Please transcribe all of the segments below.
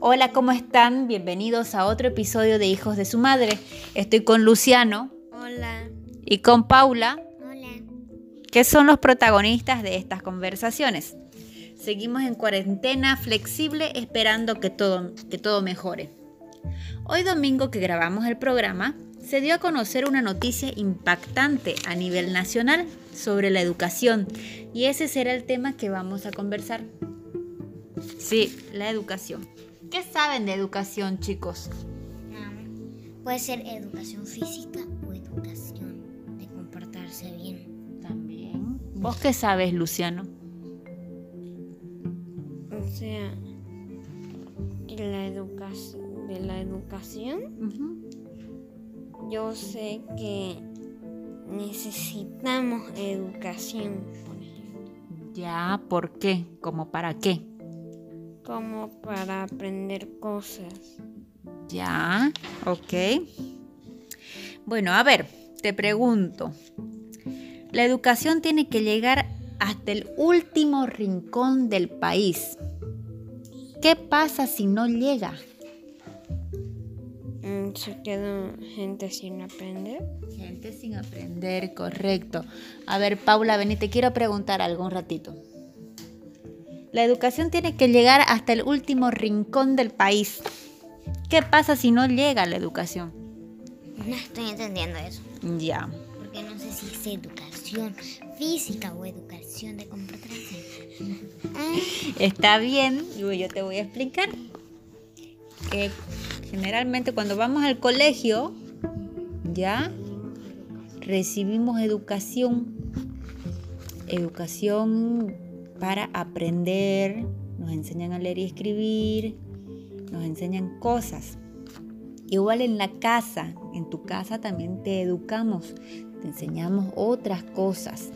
Hola, ¿cómo están? Bienvenidos a otro episodio de Hijos de su Madre. Estoy con Luciano Hola. y con Paula, Hola. que son los protagonistas de estas conversaciones. Seguimos en cuarentena flexible esperando que todo, que todo mejore. Hoy domingo que grabamos el programa, se dio a conocer una noticia impactante a nivel nacional sobre la educación y ese será el tema que vamos a conversar. Sí, la educación. ¿Qué saben de educación, chicos? Puede ser educación física o educación de comportarse bien. También. ¿Vos qué sabes, Luciano? O sea, la educación, de la educación, yo sé que necesitamos educación, por ejemplo, Ya, ¿por qué? ¿Cómo para qué? Como para aprender cosas. Ya, ok. Bueno, a ver, te pregunto. La educación tiene que llegar hasta el último rincón del país. ¿Qué pasa si no llega? Mm, Se queda gente sin aprender. Gente sin aprender, correcto. A ver, Paula, vení, te quiero preguntar algo un ratito. La educación tiene que llegar hasta el último rincón del país. ¿Qué pasa si no llega la educación? No estoy entendiendo eso. Ya. Porque no sé si es educación física o educación de comportarse. Ah, Está bien, yo yo te voy a explicar. Que generalmente cuando vamos al colegio, ya recibimos educación, educación para aprender, nos enseñan a leer y escribir, nos enseñan cosas. Igual en la casa, en tu casa también te educamos, te enseñamos otras cosas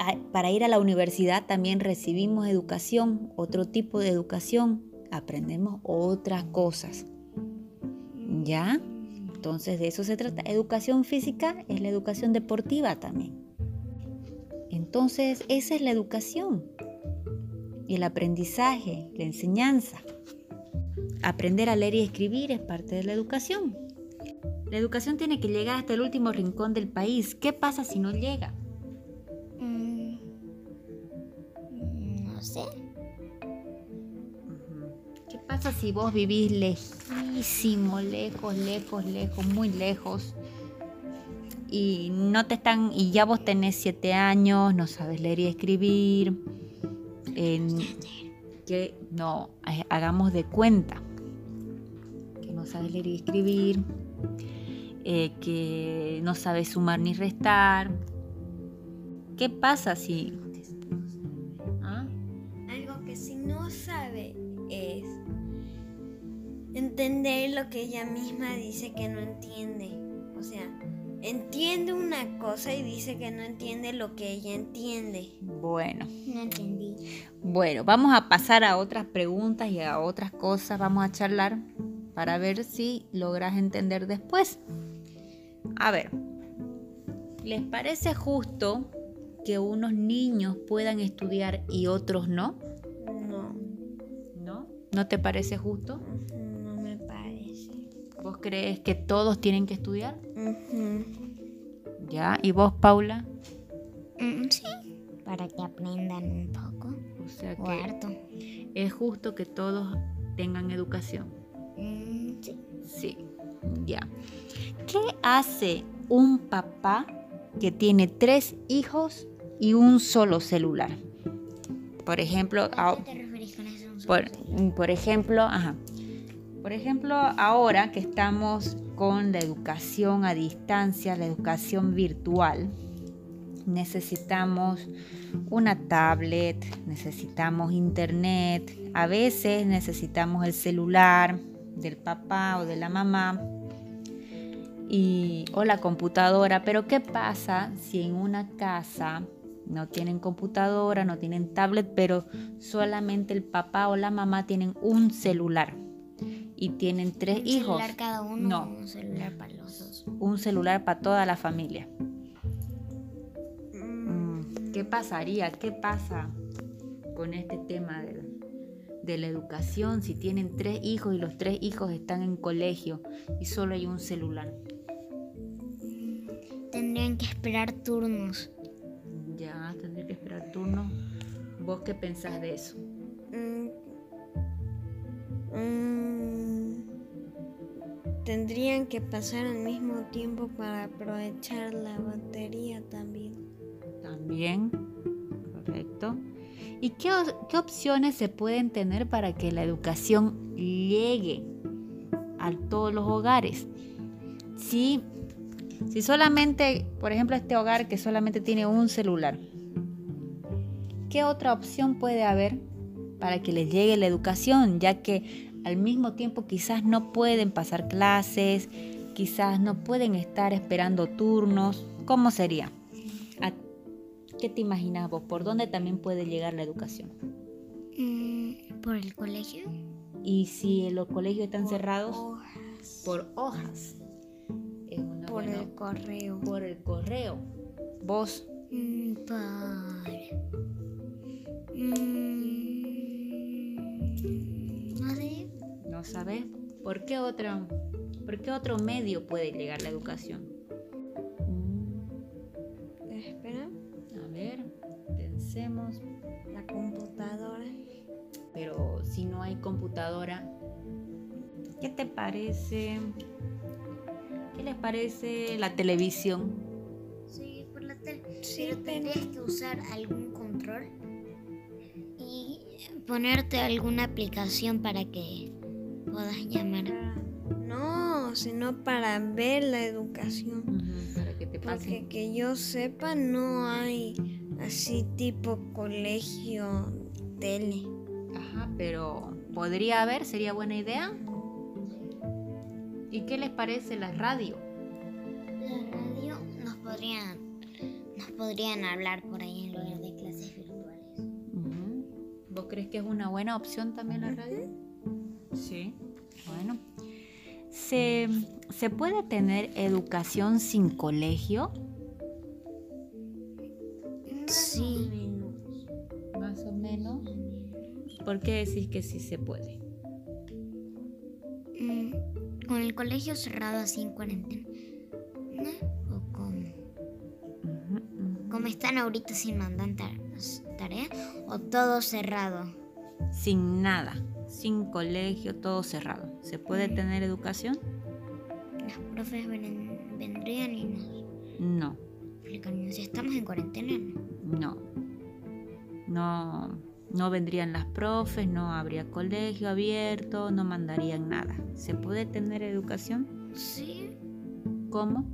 a- para ir a la universidad también recibimos educación, otro tipo de educación, aprendemos otras cosas. ¿Ya? Entonces de eso se trata. Educación física es la educación deportiva también. Entonces esa es la educación. Y el aprendizaje, la enseñanza. Aprender a leer y escribir es parte de la educación. La educación tiene que llegar hasta el último rincón del país. ¿Qué pasa si no llega? mm, no sé. ¿Qué pasa si vos vivís lejísimo, lejos, lejos, lejos, muy lejos? Y no te están, y ya vos tenés siete años, no sabes leer y escribir. en- que no, ha- hagamos de cuenta que no sabes leer y escribir, eh, que no sabes sumar ni restar. ¿Qué pasa si ¿Ah? Algo que si no sabe es entender lo que ella misma dice que no entiende. O sea, entiende una cosa y dice que no entiende lo que ella entiende. Bueno. No entendí. Bueno, vamos a pasar a otras preguntas y a otras cosas. Vamos a charlar para ver si logras entender después. A ver, ¿les parece justo que unos niños puedan estudiar y otros no? No, ¿No? ¿No te parece justo? ¿Vos crees que todos tienen que estudiar? Ujú. ¿Ya? ¿Y vos, Paula? Mm, sí. Para que aprendan un poco. O sea O que harto. es justo que todos tengan educación. Mm, sí. Sí, ya. ¿Qué hace un papá que tiene tres hijos y un solo celular? Por ejemplo, ¿A qué te referís con eso? por, por ejemplo, ajá. Por ejemplo, ahora que estamos con la educación a distancia, la educación virtual, necesitamos una tablet, necesitamos internet, a veces necesitamos el celular del papá o de la mamá y, o la computadora. Pero ¿qué pasa si en una casa no tienen computadora, no tienen tablet, pero solamente el papá o la mamá tienen un celular y tienen tres ¿Un hijos? celular cada uno No. un celular para los dos? Un celular para toda la familia. Mm, ¿Qué pasaría? ¿Qué pasa con este tema de la educación si tienen tres hijos y los tres hijos están en colegio y solo hay un celular? Tendrían que esperar turnos. Ya, tendría que esperar turnos. ¿Vos qué pensás de eso? Mm, mm, tendrían que pasar al mismo tiempo para aprovechar la batería también. También, correcto. ¿Y qué, opciones se pueden tener para que la educación llegue a todos los hogares? Si, si solamente, por ejemplo, este hogar que solamente tiene un celular, ¿qué otra opción puede haber para que les llegue la educación? Ya que al mismo tiempo quizás no pueden pasar clases, quizás no pueden estar esperando turnos. ¿Cómo sería? ¿A ¿Qué te imaginas vos? ¿Por dónde también puede llegar la educación? Mm, ¿Por el colegio? Y si los colegios están cerrados, Hojas. por hojas. Es una Por buena- el correo. por el correo. Vos, Mm, por... ¿no sabes? ¿Por qué otro, por qué otro medio puede llegar la educación? Mm, Espera. a ver, pensemos. La computadora. Pero si no hay computadora, ¿qué te parece? ¿Qué les parece la televisión? Sí, por la tele. Sí, pero pero- tendrías que usar algún control y ponerte alguna aplicación para que puedas llamar. No, sino para ver la educación. Ujú, Para que te Porque pase. que yo sepa no hay así tipo colegio, tele. Ajá, pero podría haber, sería buena idea. ¿Y qué les parece la radio? La radio nos podrían, nos podrían hablar por ahí en lugar de clases virtuales. Ujú. ¿Vos crees que es una buena opción también la radio? Sí. Bueno. ¿Se, ¿Se puede tener educación sin colegio? Sí. Más o menos. ¿Por qué decís que sí se puede? Mm, con el colegio cerrado así en cuarentena. ¿No? ¿O cómo? ¿Cómo están ahorita sin mandar tarea? ¿O todo cerrado? Sin nada, sin colegio, todo cerrado. ¿Se puede tener educación? Los profes ven- vendrían y nos No. Si estamos en cuarentena. No. No, no vendrían las profes, no habría colegio abierto, no mandarían nada. ¿Se puede tener educación? Sí, ¿Cómo?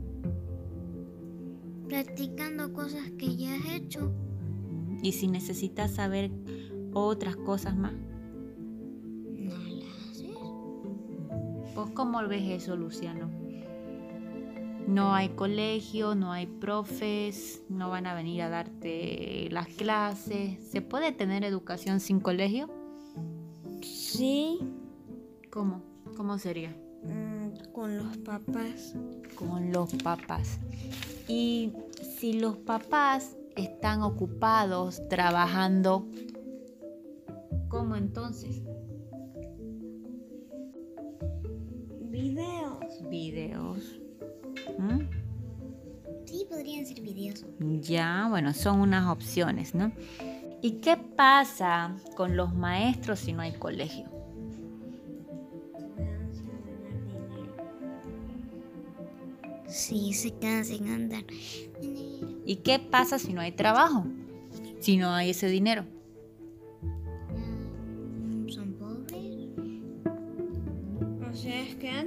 practicando cosas que ya has hecho. Y si necesitas saber otras cosas más. ¿Vos cómo ves eso, Luciano? No hay colegio, no hay profes, no van a venir a darte las clases. ¿Se puede tener educación sin colegio? Sí, ¿Cómo? ¿Cómo sería? mm, con los papás. con los papás. Y si los papás están ocupados trabajando, ¿cómo entonces? Videos. Videos. ¿Mm? Sí, podrían ser videos. Ya, bueno, son unas opciones, ¿no? ¿Y qué pasa con los maestros si no hay colegio? Sí, se quedan sin andar. ¿Y qué pasa si no hay trabajo? Si no hay ese dinero.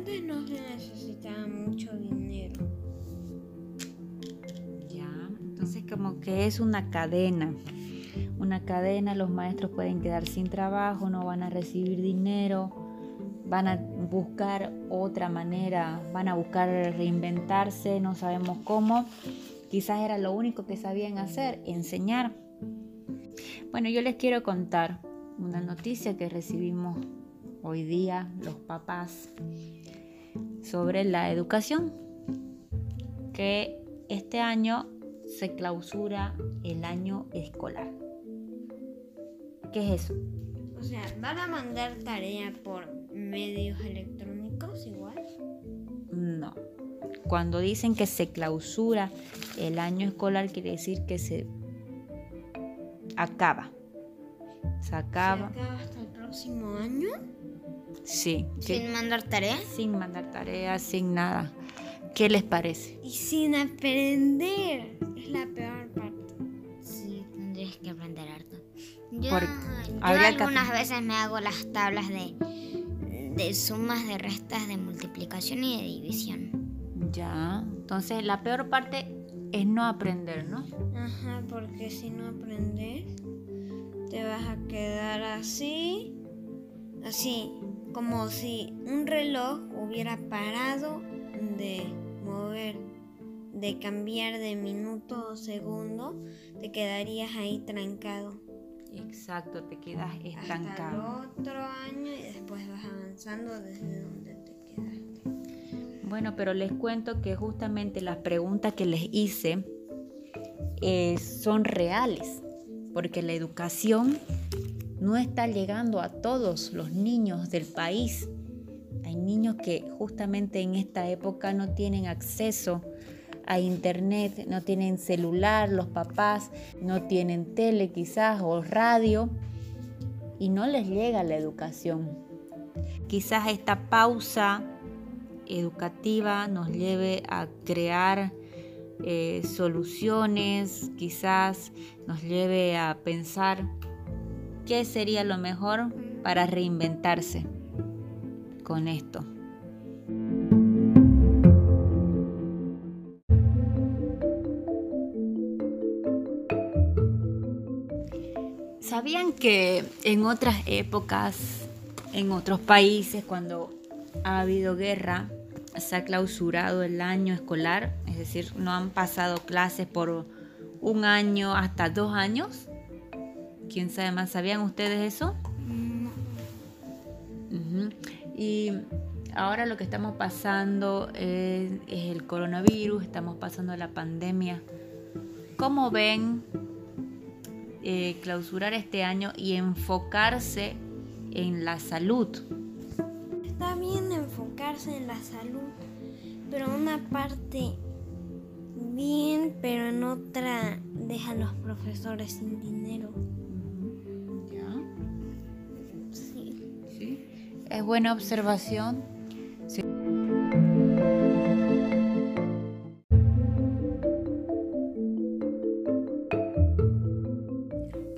Antes no se necesitaba mucho dinero. Ya, entonces como que es una cadena. Una cadena, los maestros pueden quedar sin trabajo, no van a recibir dinero, van a buscar otra manera, van a buscar reinventarse, no sabemos cómo. Quizás era lo único que sabían hacer, enseñar. Bueno, yo les quiero contar una noticia que recibimos hoy día los papás sobre la educación, que este año se clausura el año escolar. ¿Qué es eso? O sea, ¿van a mandar tarea por medios electrónicos igual? No. Cuando dicen que se clausura el año escolar, quiere decir que se acaba. Se acaba. ¿Se acaba hasta el próximo año? Sí. que- ¿Sin mandar tareas? sin mandar tareas, sin nada. ¿Qué les parece? Y sin aprender. Es la peor parte. Sí, tendrías que aprender harto. Yo, Porque yo que algunas aprender. veces me hago las tablas de, de sumas, de restas, de multiplicación y de división. Ya. Entonces, la peor parte es no aprender, ¿no? Ajá, porque si no aprendes, te vas a quedar así, así, como si un reloj hubiera parado de mover, de cambiar de minuto o segundo, te quedarías ahí trancado. Exacto, te quedas Hasta estancado. el otro año y después vas avanzando desde donde te quedaste. Bueno, pero les cuento que justamente las preguntas que les hice eh, son reales, porque la educación no está llegando a todos los niños del país. Hay niños que justamente en esta época no tienen acceso a internet, no tienen celular, los papás no tienen tele quizás o radio y no les llega la educación. Quizás esta pausa educativa nos lleve a crear eh, soluciones, quizás nos lleve a pensar qué sería lo mejor para reinventarse con esto. ¿Sabían que en otras épocas, en otros países, cuando ha habido guerra, se ha clausurado el año escolar? Es decir, no han pasado clases por un año hasta dos años. ¿Quién sabe más? ¿Sabían ustedes eso? Ujú. Y ahora lo que estamos pasando es, es el coronavirus, estamos pasando la pandemia. ¿Cómo ven eh, clausurar este año y enfocarse en la salud? Está bien enfocarse en la salud, pero una parte bien, pero en otra deja a los profesores sin dinero. Es buena observación.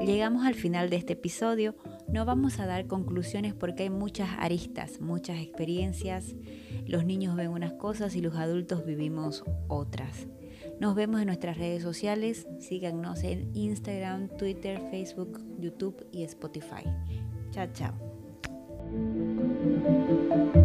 Llegamos al final de este episodio. No vamos a dar conclusiones porque hay muchas aristas, muchas experiencias. Los niños ven unas cosas y los adultos vivimos otras. Nos vemos en nuestras redes sociales. Síganos en Instagram, Twitter, Facebook, YouTube y Spotify. Chao, chao. Thank you.